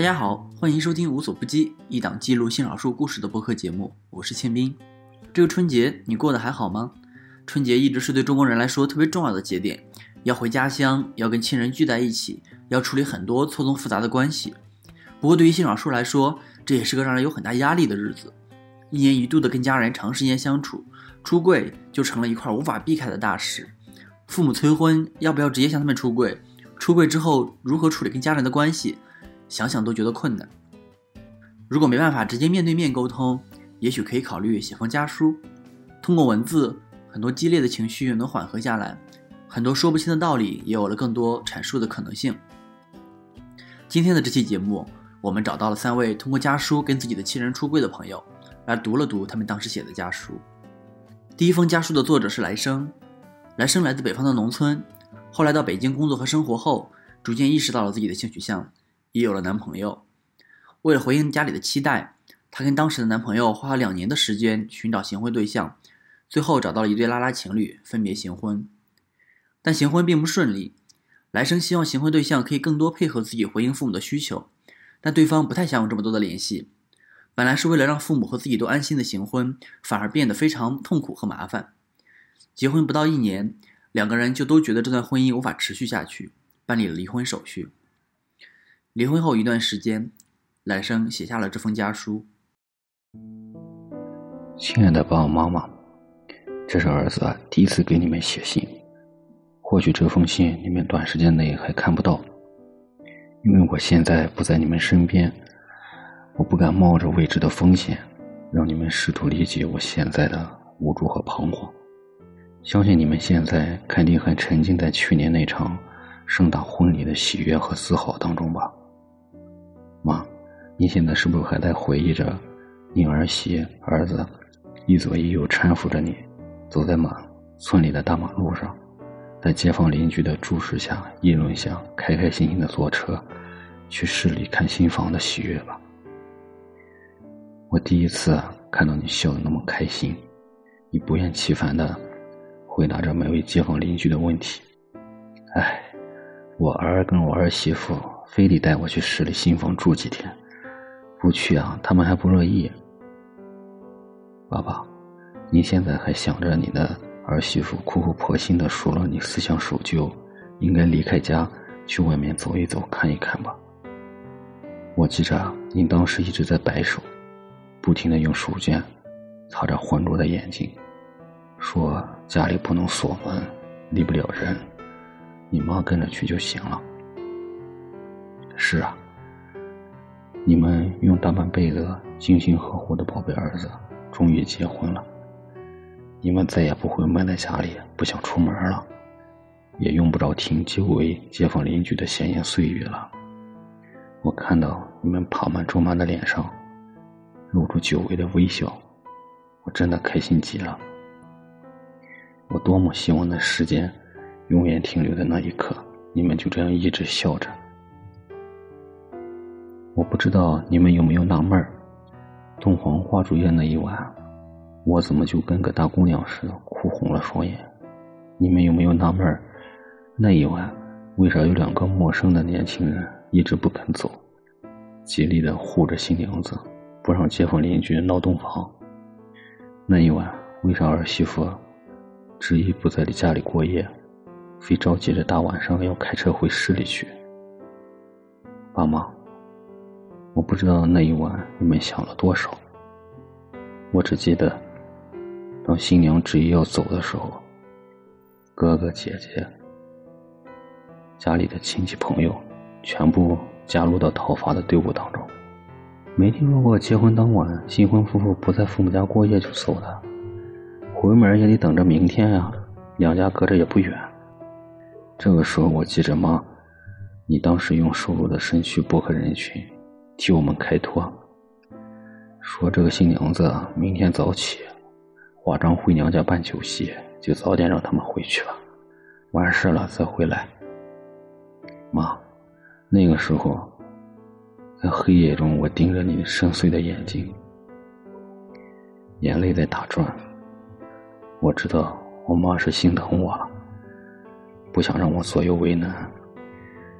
大家好，欢迎收听无所不击，一档记录性少数故事的播客节目。我是倩斌。这个春节你过得还好吗？春节一直是对中国人来说特别重要的节点，要回家乡，要跟亲人聚在一起，要处理很多错综复杂的关系。不过对于性少数来说，这也是个让人有很大压力的日子。一年一度的跟家人长时间相处，出柜就成了一块无法避开的大事。父母催婚，要不要直接向他们出柜？出柜之后如何处理跟家人的关系？想想都觉得困难。如果没办法直接面对面沟通，也许可以考虑写封家书。通过文字，很多激烈的情绪能缓和下来，很多说不清的道理也有了更多阐述的可能性。今天的这期节目，我们找到了三位通过家书跟自己的亲人出柜的朋友，来读了读他们当时写的家书。第一封家书的作者是来生，来生来自北方的农村，后来到北京工作和生活后，逐渐意识到了自己的性取向。也有了男朋友，为了回应家里的期待，她跟当时的男朋友花了两年的时间寻找行婚对象，最后找到了一对拉拉情侣，分别行婚。但行婚并不顺利，来生希望行婚对象可以更多配合自己回应父母的需求，但对方不太想有这么多的联系。本来是为了让父母和自己都安心的行婚，反而变得非常痛苦和麻烦。结婚不到一年，两个人就都觉得这段婚姻无法持续下去，办理了离婚手续。离婚后一段时间，来生写下了这封家书。亲爱的爸爸妈妈，这是儿子第一次给你们写信。或许这封信你们短时间内还看不到，因为我现在不在你们身边，我不敢冒着未知的风险，让你们试图理解我现在的无助和彷徨。相信你们现在肯定还沉浸在去年那场盛大婚礼的喜悦和自豪当中吧。妈，你现在是不是还在回忆着你儿媳儿子一左一右搀扶着你，走在马村里的大马路上，在街坊邻居的注视下、议论下，开开心心的坐车去市里看新房的喜悦吧？我第一次看到你笑得那么开心，你不厌其烦的回答着每位街坊邻居的问题。哎，我儿跟我儿媳妇。非得带我去市里新房住几天，不去啊，他们还不乐意。爸爸，你现在还想着你的儿媳妇苦口婆心的说了你思想守旧，应该离开家去外面走一走看一看吧。我记着您当时一直在摆手，不停的用手绢擦着浑浊的眼睛，说家里不能锁门，离不了人，你妈跟着去就行了。是啊，你们用大半辈子精心呵护的宝贝儿子终于结婚了，你们再也不会闷在家里不想出门了，也用不着听周围街坊邻居的闲言碎语了。我看到你们爬满皱满的脸上露出久违的微笑，我真的开心极了。我多么希望那时间永远停留在那一刻，你们就这样一直笑着。我不知道你们有没有纳闷儿，洞房花烛夜那一晚，我怎么就跟个大姑娘似的哭红了双眼？你们有没有纳闷儿，那一晚为啥有两个陌生的年轻人一直不肯走，极力的护着新娘子，不让街坊邻居闹洞房？那一晚为啥儿媳妇执意不在家里过夜，非着急着大晚上要开车回市里去？爸妈。我不知道那一晚你们想了多少。我只记得，当新娘执意要走的时候，哥哥姐姐、家里的亲戚朋友全部加入到讨伐的队伍当中。没听说过结婚当晚新婚夫妇不在父母家过夜就走的，回门也得等着明天呀。两家隔着也不远。这个时候，我记着妈，你当时用瘦弱的身躯拨开人群。替我们开脱，说这个新娘子明天早起化妆回娘家办酒席，就早点让他们回去吧，完事了再回来。妈，那个时候在黑夜中，我盯着你深邃的眼睛，眼泪在打转。我知道我妈是心疼我了，不想让我左右为难，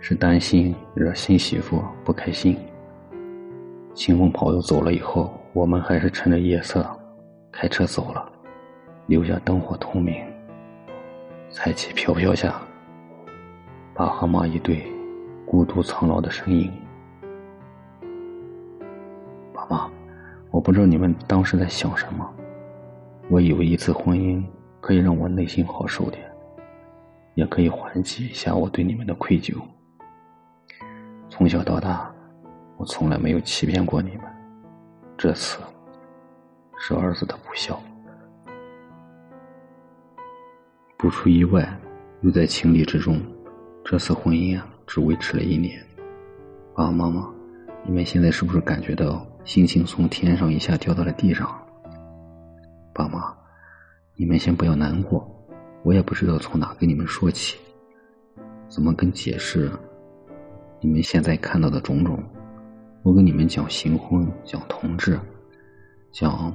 是担心惹新媳妇不开心。亲朋好友走了以后，我们还是趁着夜色开车走了，留下灯火通明、彩旗飘飘下，爸和妈一对孤独苍老的身影。爸妈，我不知道你们当时在想什么。我以为一次婚姻可以让我内心好受点，也可以缓解一下我对你们的愧疚。从小到大，我从来没有欺骗过你们。这次是儿子的不孝，不出意外，又在情理之中。这次婚姻啊，只维持了一年。爸爸妈妈，你们现在是不是感觉到心情从天上一下掉到了地上？爸妈，你们先不要难过，我也不知道从哪跟你们说起，怎么跟解释你们现在看到的种种。我跟你们讲行婚，讲同志，讲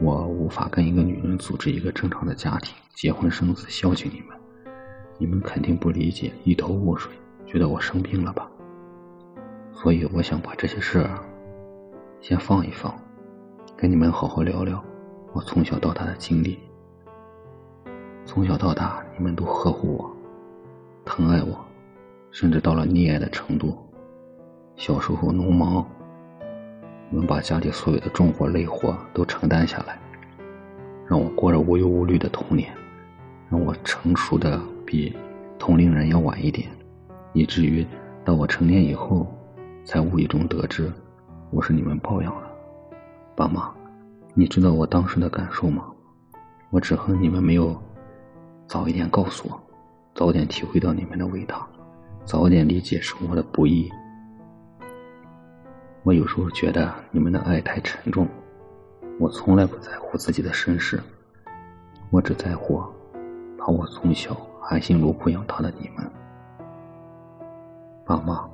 我无法跟一个女人组织一个正常的家庭，结婚生子，孝敬你们，你们肯定不理解，一头雾水，觉得我生病了吧？所以我想把这些事儿先放一放，跟你们好好聊聊。我从小到大的经历，从小到大，你们都呵护我，疼爱我，甚至到了溺爱的程度。小时候农忙，你们把家里所有的重活累活都承担下来，让我过着无忧无虑的童年，让我成熟的比同龄人要晚一点，以至于到我成年以后，才无意中得知我是你们抱养的，爸妈。你知道我当时的感受吗？我只恨你们没有早一点告诉我，早点体会到你们的伟大，早点理解生活的不易。我有时候觉得你们的爱太沉重，我从来不在乎自己的身世，我只在乎把我从小含辛茹苦养大的你们。爸妈，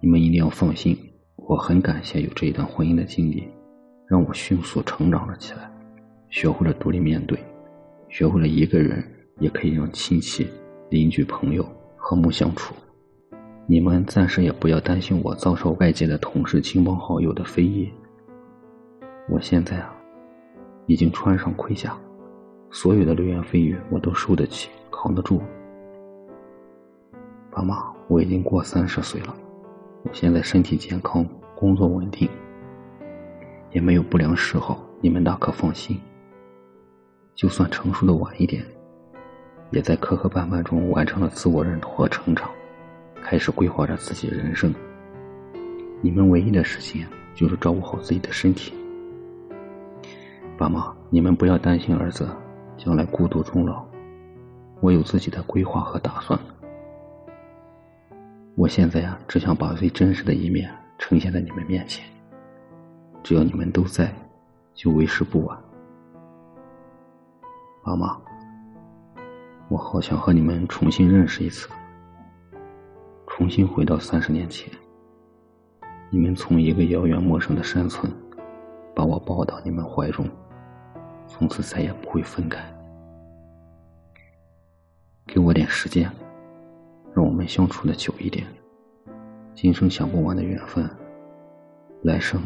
你们一定要放心，我很感谢有这一段婚姻的经历。让我迅速成长了起来，学会了独立面对，学会了一个人也可以让亲戚、邻居、朋友和睦相处。你们暂时也不要担心我遭受外界的同事、亲朋好友的非议。我现在啊，已经穿上盔甲，所有的流言蜚语我都受得起，扛得住。爸妈，我已经过三十岁了，我现在身体健康，工作稳定。也没有不良嗜好，你们大可放心。就算成熟的晚一点，也在磕磕绊绊中完成了自我认同和成长，开始规划着自己人生。你们唯一的事情就是照顾好自己的身体。爸妈，你们不要担心儿子将来孤独终老，我有自己的规划和打算。我现在呀，只想把最真实的一面呈现在你们面前。只要你们都在，就为时不晚。妈妈，我好想和你们重新认识一次，重新回到三十年前。你们从一个遥远陌生的山村，把我抱到你们怀中，从此再也不会分开。给我点时间，让我们相处的久一点。今生想不完的缘分，来生。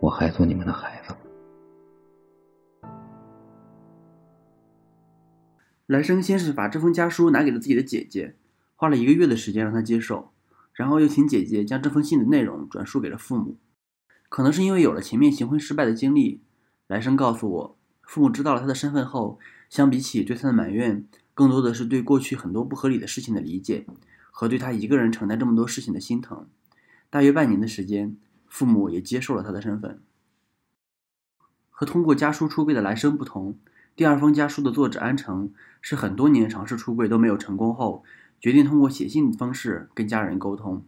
我还做你们的孩子。来生先是把这封家书拿给了自己的姐姐，花了一个月的时间让她接受，然后又请姐姐将这封信的内容转述给了父母。可能是因为有了前面行婚失败的经历，来生告诉我，父母知道了他的身份后，相比起对他的埋怨，更多的是对过去很多不合理的事情的理解，和对他一个人承担这么多事情的心疼。大约半年的时间。父母也接受了他的身份。和通过家书出柜的来生不同，第二封家书的作者安成是很多年尝试出柜都没有成功后，决定通过写信的方式跟家人沟通。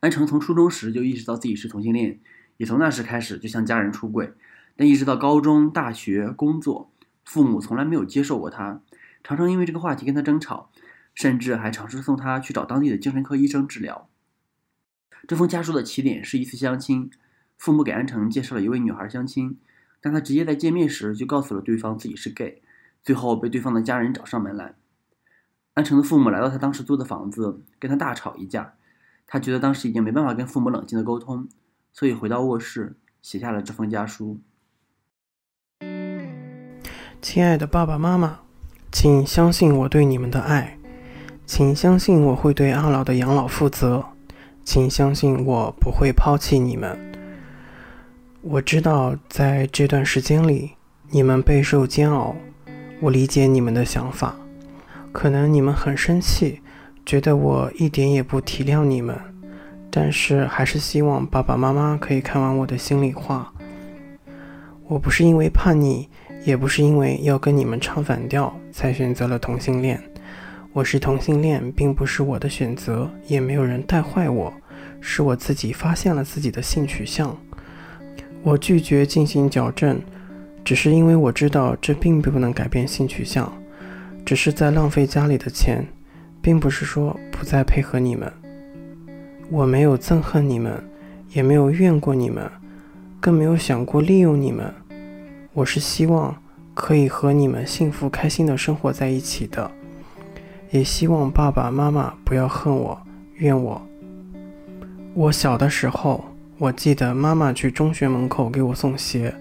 安成从初中时就意识到自己是同性恋，也从那时开始就向家人出柜，但一直到高中、大学、工作，父母从来没有接受过他，常常因为这个话题跟他争吵，甚至还尝试送他去找当地的精神科医生治疗。这封家书的起点是一次相亲，父母给安成介绍了一位女孩相亲，但他直接在见面时就告诉了对方自己是 gay，最后被对方的家人找上门来。安城的父母来到他当时租的房子，跟他大吵一架，他觉得当时已经没办法跟父母冷静的沟通，所以回到卧室写下了这封家书。亲爱的爸爸妈妈，请相信我对你们的爱，请相信我会对阿老的养老负责，请相信我不会抛弃你们。我知道在这段时间里，你们备受煎熬，我理解你们的想法，可能你们很生气，觉得我一点也不体谅你们，但是还是希望爸爸妈妈可以看完我的心里话。我不是因为叛逆。也不是因为要跟你们唱反调才选择了同性恋，我是同性恋，并不是我的选择，也没有人带坏我，是我自己发现了自己的性取向。我拒绝进行矫正，只是因为我知道这并不能改变性取向，只是在浪费家里的钱，并不是说不再配合你们。我没有憎恨你们，也没有怨过你们，更没有想过利用你们。我是希望可以和你们幸福开心的生活在一起的，也希望爸爸妈妈不要恨我、怨我。我小的时候，我记得妈妈去中学门口给我送鞋，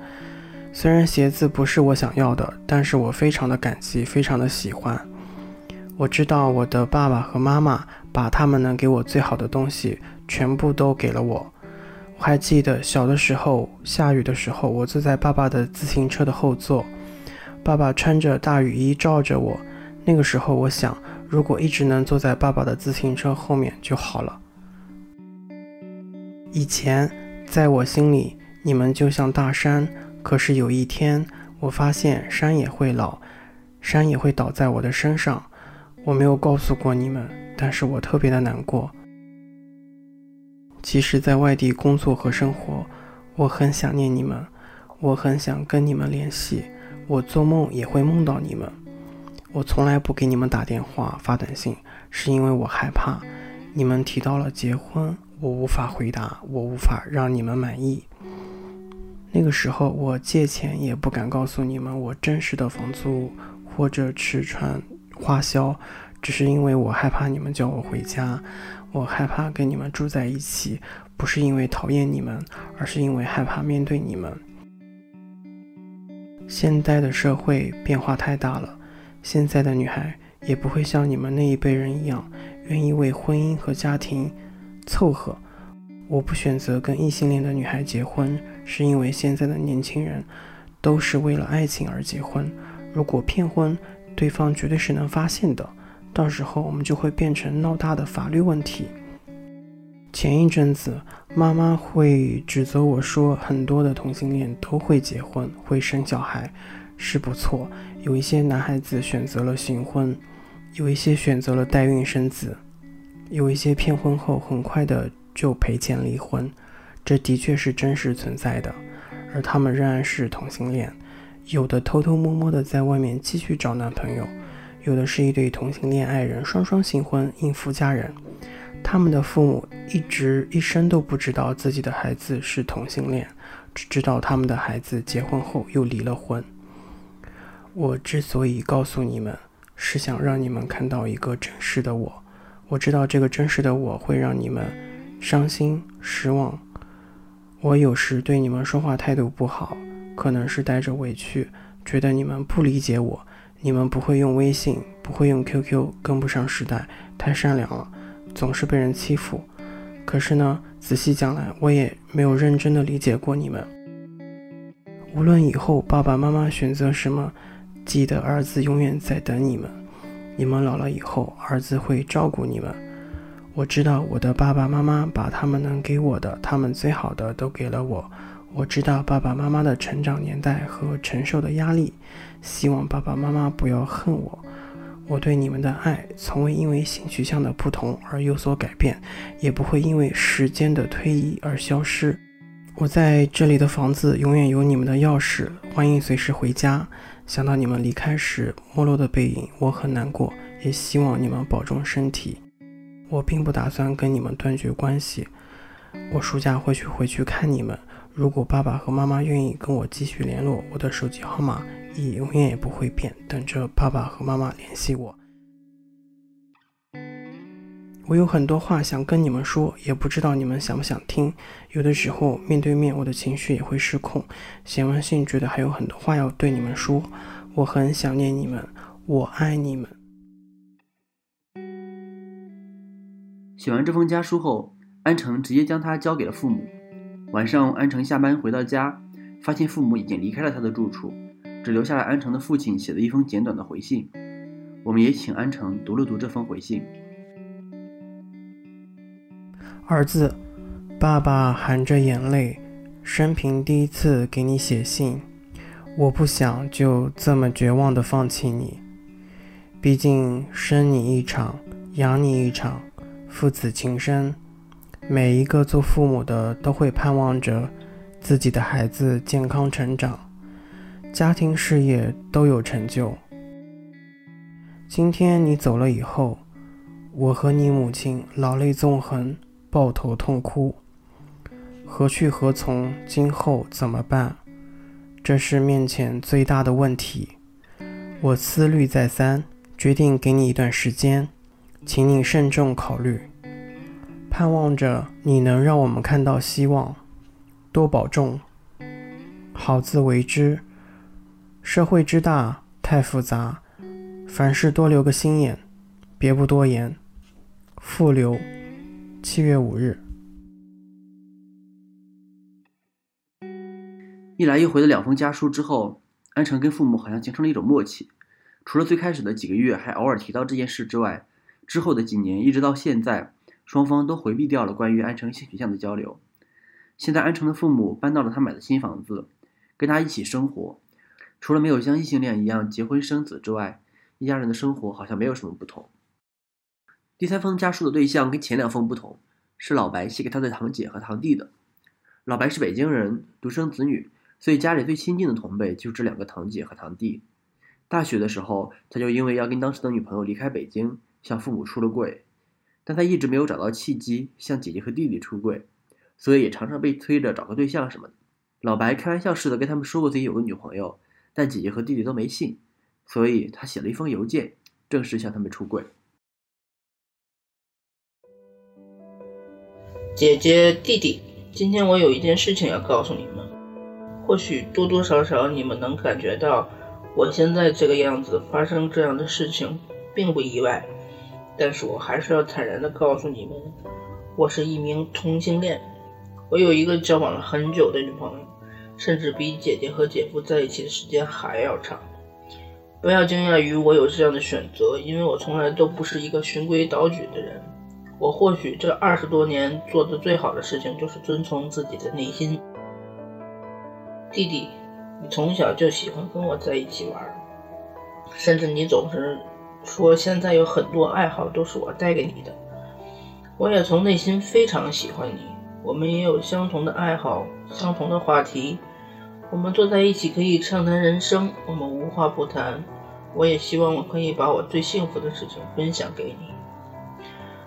虽然鞋子不是我想要的，但是我非常的感激，非常的喜欢。我知道我的爸爸和妈妈把他们能给我最好的东西全部都给了我。我还记得小的时候，下雨的时候，我坐在爸爸的自行车的后座，爸爸穿着大雨衣罩着我。那个时候，我想，如果一直能坐在爸爸的自行车后面就好了。以前，在我心里，你们就像大山，可是有一天，我发现山也会老，山也会倒在我的身上。我没有告诉过你们，但是我特别的难过。其实，在外地工作和生活，我很想念你们，我很想跟你们联系，我做梦也会梦到你们。我从来不给你们打电话、发短信，是因为我害怕你们提到了结婚，我无法回答，我无法让你们满意。那个时候，我借钱也不敢告诉你们我真实的房租或者吃穿花销，只是因为我害怕你们叫我回家。我害怕跟你们住在一起，不是因为讨厌你们，而是因为害怕面对你们。现代的社会变化太大了，现在的女孩也不会像你们那一辈人一样，愿意为婚姻和家庭凑合。我不选择跟异性恋的女孩结婚，是因为现在的年轻人都是为了爱情而结婚。如果骗婚，对方绝对是能发现的。到时候我们就会变成闹大的法律问题。前一阵子，妈妈会指责我说，很多的同性恋都会结婚，会生小孩，是不错。有一些男孩子选择了行婚，有一些选择了代孕生子，有一些骗婚后很快的就赔钱离婚，这的确是真实存在的。而他们仍然是同性恋，有的偷偷摸摸的在外面继续找男朋友。有的是一对同性恋爱人，双双新婚应付家人，他们的父母一直一生都不知道自己的孩子是同性恋，只知道他们的孩子结婚后又离了婚。我之所以告诉你们，是想让你们看到一个真实的我。我知道这个真实的我会让你们伤心失望。我有时对你们说话态度不好，可能是带着委屈，觉得你们不理解我。你们不会用微信，不会用 QQ，跟不上时代，太善良了，总是被人欺负。可是呢，仔细讲来，我也没有认真的理解过你们。无论以后爸爸妈妈选择什么，记得儿子永远在等你们。你们老了以后，儿子会照顾你们。我知道我的爸爸妈妈把他们能给我的，他们最好的都给了我。我知道爸爸妈妈的成长年代和承受的压力，希望爸爸妈妈不要恨我。我对你们的爱从未因为性取向的不同而有所改变，也不会因为时间的推移而消失。我在这里的房子永远有你们的钥匙，欢迎随时回家。想到你们离开时没落的背影，我很难过，也希望你们保重身体。我并不打算跟你们断绝关系，我暑假会去回去看你们。如果爸爸和妈妈愿意跟我继续联络，我的手机号码也永远也不会变，等着爸爸和妈妈联系我。我有很多话想跟你们说，也不知道你们想不想听。有的时候面对面，我的情绪也会失控。写完信，觉得还有很多话要对你们说。我很想念你们，我爱你们。写完这封家书后，安成直接将它交给了父母。晚上，安成下班回到家，发现父母已经离开了他的住处，只留下了安成的父亲写的一封简短的回信。我们也请安成读了读这封回信。儿子，爸爸含着眼泪，生平第一次给你写信。我不想就这么绝望的放弃你，毕竟生你一场，养你一场，父子情深。每一个做父母的都会盼望着自己的孩子健康成长，家庭事业都有成就。今天你走了以后，我和你母亲老泪纵横。抱头痛哭，何去何从？今后怎么办？这是面前最大的问题。我思虑再三，决定给你一段时间，请你慎重考虑。盼望着你能让我们看到希望，多保重，好自为之。社会之大，太复杂，凡事多留个心眼，别不多言。复留。七月五日，一来一回的两封家书之后，安成跟父母好像形成了一种默契。除了最开始的几个月还偶尔提到这件事之外，之后的几年一直到现在，双方都回避掉了关于安成性取向的交流。现在安成的父母搬到了他买的新房子，跟他一起生活。除了没有像异性恋一样结婚生子之外，一家人的生活好像没有什么不同。第三封家书的对象跟前两封不同，是老白写给他的堂姐和堂弟的。老白是北京人，独生子女，所以家里最亲近的同辈就是这两个堂姐和堂弟。大学的时候，他就因为要跟当时的女朋友离开北京，向父母出了柜，但他一直没有找到契机向姐姐和弟弟出柜，所以也常常被催着找个对象什么的。老白开玩笑似的跟他们说过自己有个女朋友，但姐姐和弟弟都没信，所以他写了一封邮件，正式向他们出柜。姐姐、弟弟，今天我有一件事情要告诉你们。或许多多少少你们能感觉到，我现在这个样子发生这样的事情并不意外。但是我还是要坦然的告诉你们，我是一名同性恋。我有一个交往了很久的女朋友，甚至比姐姐和姐夫在一起的时间还要长。不要惊讶于我有这样的选择，因为我从来都不是一个循规蹈矩的人。我或许这二十多年做的最好的事情就是遵从自己的内心。弟弟，你从小就喜欢跟我在一起玩，甚至你总是说现在有很多爱好都是我带给你的。我也从内心非常喜欢你，我们也有相同的爱好，相同的话题。我们坐在一起可以畅谈人生，我们无话不谈。我也希望我可以把我最幸福的事情分享给你。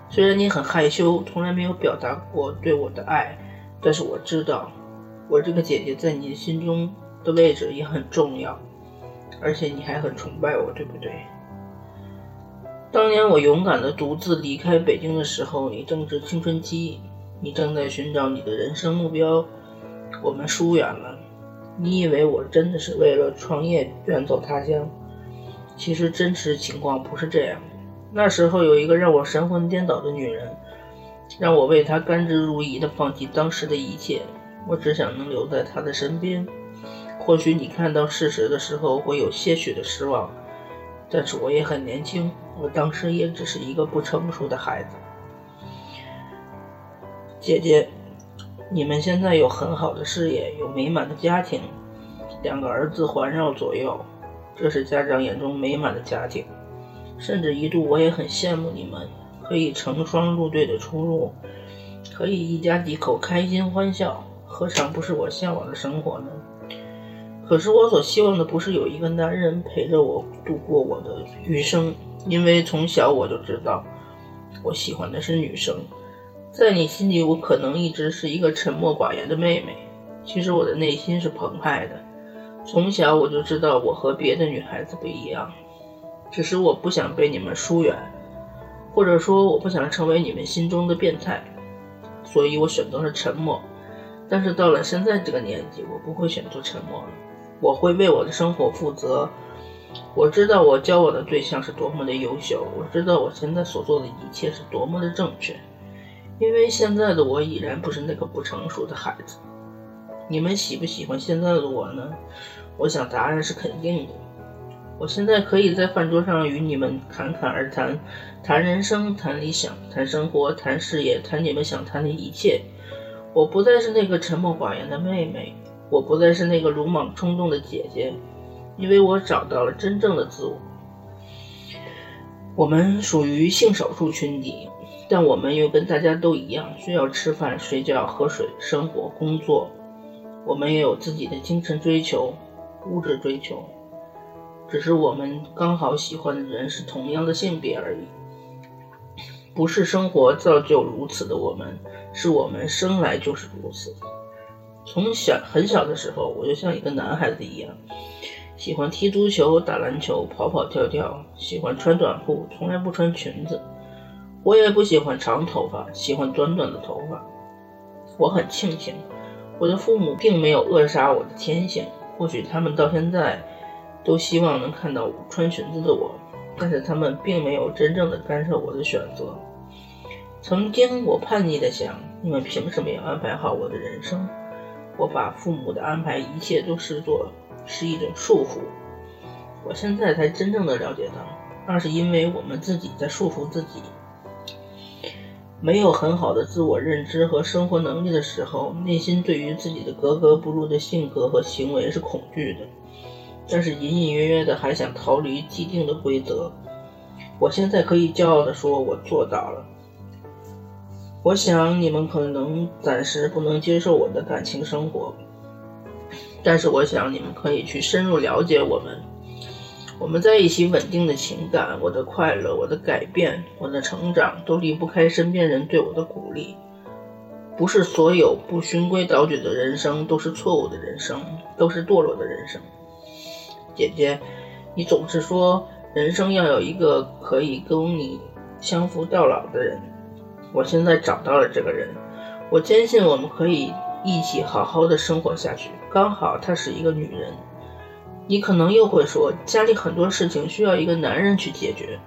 虽然你很害羞，从来没有表达过对我的爱，但是我知道，我这个姐姐在你心中的位置也很重要，而且你还很崇拜我，对不对？当年我勇敢的独自离开北京的时候，你正值青春期，你正在寻找你的人生目标，我们疏远了。你以为我真的是为了创业远走他乡，其实真实情况不是这样。那时候有一个让我神魂颠倒的女人，让我为她甘之如饴的放弃当时的一切。我只想能留在她的身边。或许你看到事实的时候会有些许的失望，但是我也很年轻，我当时也只是一个不成熟的孩子。姐姐，你们现在有很好的事业，有美满的家庭，两个儿子环绕左右，这是家长眼中美满的家庭。甚至一度我也很羡慕你们，可以成双入对的出入，可以一家几口开心欢笑，何尝不是我向往的生活呢？可是我所希望的不是有一个男人陪着我度过我的余生，因为从小我就知道，我喜欢的是女生。在你心里，我可能一直是一个沉默寡言的妹妹，其实我的内心是澎湃的。从小我就知道，我和别的女孩子不一样。只是我不想被你们疏远，或者说我不想成为你们心中的变态，所以我选择了沉默。但是到了现在这个年纪，我不会选择沉默了，我会为我的生活负责。我知道我交往的对象是多么的优秀，我知道我现在所做的一切是多么的正确，因为现在的我已然不是那个不成熟的孩子。你们喜不喜欢现在的我呢？我想答案是肯定的。我现在可以在饭桌上与你们侃侃而谈，谈人生，谈理想，谈生活，谈事业，谈你们想谈的一切。我不再是那个沉默寡言的妹妹，我不再是那个鲁莽冲动的姐姐，因为我找到了真正的自我。我们属于性少数群体，但我们又跟大家都一样，需要吃饭、睡觉、喝水、生活、工作。我们也有自己的精神追求、物质追求，只是我们刚好喜欢的人是同样的性别而已。不是生活造就如此的我们，是我们生来就是如此。从小很小的时候，我就像一个男孩子一样，喜欢踢足球、打篮球、跑跑跳跳，喜欢穿短裤，从来不穿裙子。我也不喜欢长头发，喜欢短短的头发。我很庆幸。我的父母并没有扼杀我的天性，或许他们到现在都希望能看到穿裙子的我，但是他们并没有真正的干涉我的选择。曾经我叛逆的想，你们凭什么要安排好我的人生？我把父母的安排一切都视作是一种束缚。我现在才真正的了解到，那是因为我们自己在束缚自己。没有很好的自我认知和生活能力的时候，内心对于自己的格格不入的性格和行为是恐惧的，但是隐隐约约的还想逃离既定的规则。我现在可以骄傲的说，我做到了。我想你们可能暂时不能接受我的感情生活，但是我想你们可以去深入了解我们。我们在一起稳定的情感，我的快乐，我的改变，我的成长，都离不开身边人对我的鼓励。不是所有不循规蹈矩的人生都是错误的人生，都是堕落的人生。姐姐，你总是说人生要有一个可以跟你相扶到老的人，我现在找到了这个人，我坚信我们可以一起好好的生活下去。刚好她是一个女人。你可能又会说，家里很多事情需要一个男人去解决。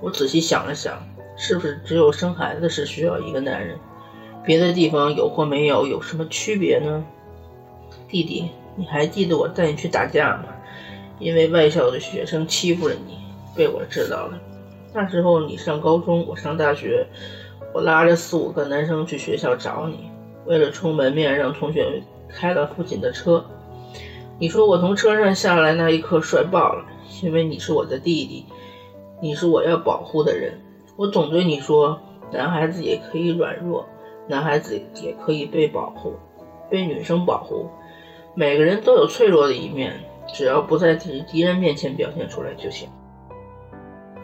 我仔细想了想，是不是只有生孩子是需要一个男人，别的地方有或没有有什么区别呢？弟弟，你还记得我带你去打架吗？因为外校的学生欺负了你，被我知道了。那时候你上高中，我上大学，我拉着四五个男生去学校找你，为了充门面，让同学开了父亲的车。你说我从车上下来那一刻帅爆了，因为你是我的弟弟，你是我要保护的人。我总对你说，男孩子也可以软弱，男孩子也可以被保护，被女生保护。每个人都有脆弱的一面，只要不在敌敌人面前表现出来就行。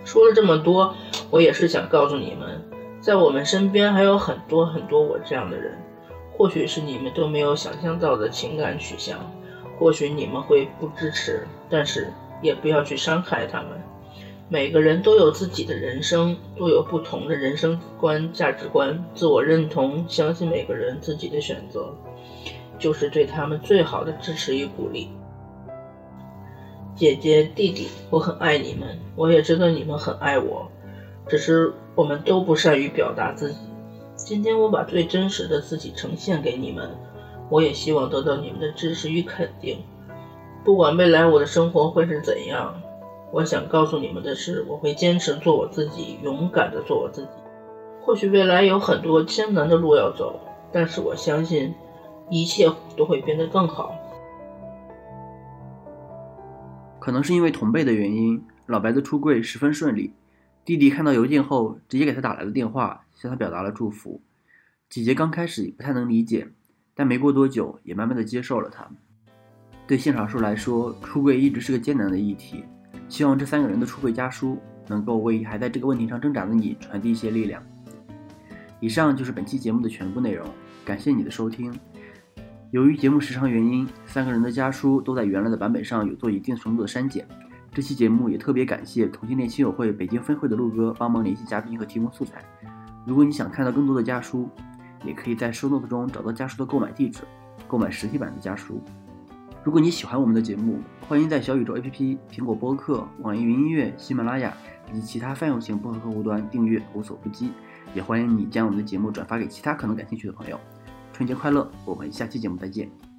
说了这么多，我也是想告诉你们，在我们身边还有很多很多我这样的人，或许是你们都没有想象到的情感取向。或许你们会不支持，但是也不要去伤害他们。每个人都有自己的人生，都有不同的人生观、价值观、自我认同。相信每个人自己的选择，就是对他们最好的支持与鼓励。姐姐、弟弟，我很爱你们，我也知道你们很爱我，只是我们都不善于表达自己。今天我把最真实的自己呈现给你们。我也希望得到你们的支持与肯定，不管未来我的生活会是怎样，我想告诉你们的是，我会坚持做我自己，勇敢的做我自己。或许未来有很多艰难的路要走，但是我相信一切都会变得更好。可能是因为同辈的原因，老白的出柜十分顺利。弟弟看到邮件后，直接给他打来了电话，向他表达了祝福。姐姐刚开始不太能理解。但没过多久，也慢慢的接受了他。对现场数来说，出柜一直是个艰难的议题。希望这三个人的出柜家书能够为还在这个问题上挣扎的你传递一些力量。以上就是本期节目的全部内容，感谢你的收听。由于节目时长原因，三个人的家书都在原来的版本上有做一定程度的删减，这期节目也特别感谢同性恋亲友会北京分会的陆哥帮忙联系嘉宾和提供素材。如果你想看到更多的家书，也可以在收 note 中找到家书的购买地址，购买实体版的家书。如果你喜欢我们的节目，欢迎在小宇宙 APP、苹果播客、网易云音乐、喜马拉雅以及其他泛用型播客客户端订阅“无所不击”。也欢迎你将我们的节目转发给其他可能感兴趣的朋友。春节快乐！我们下期节目再见。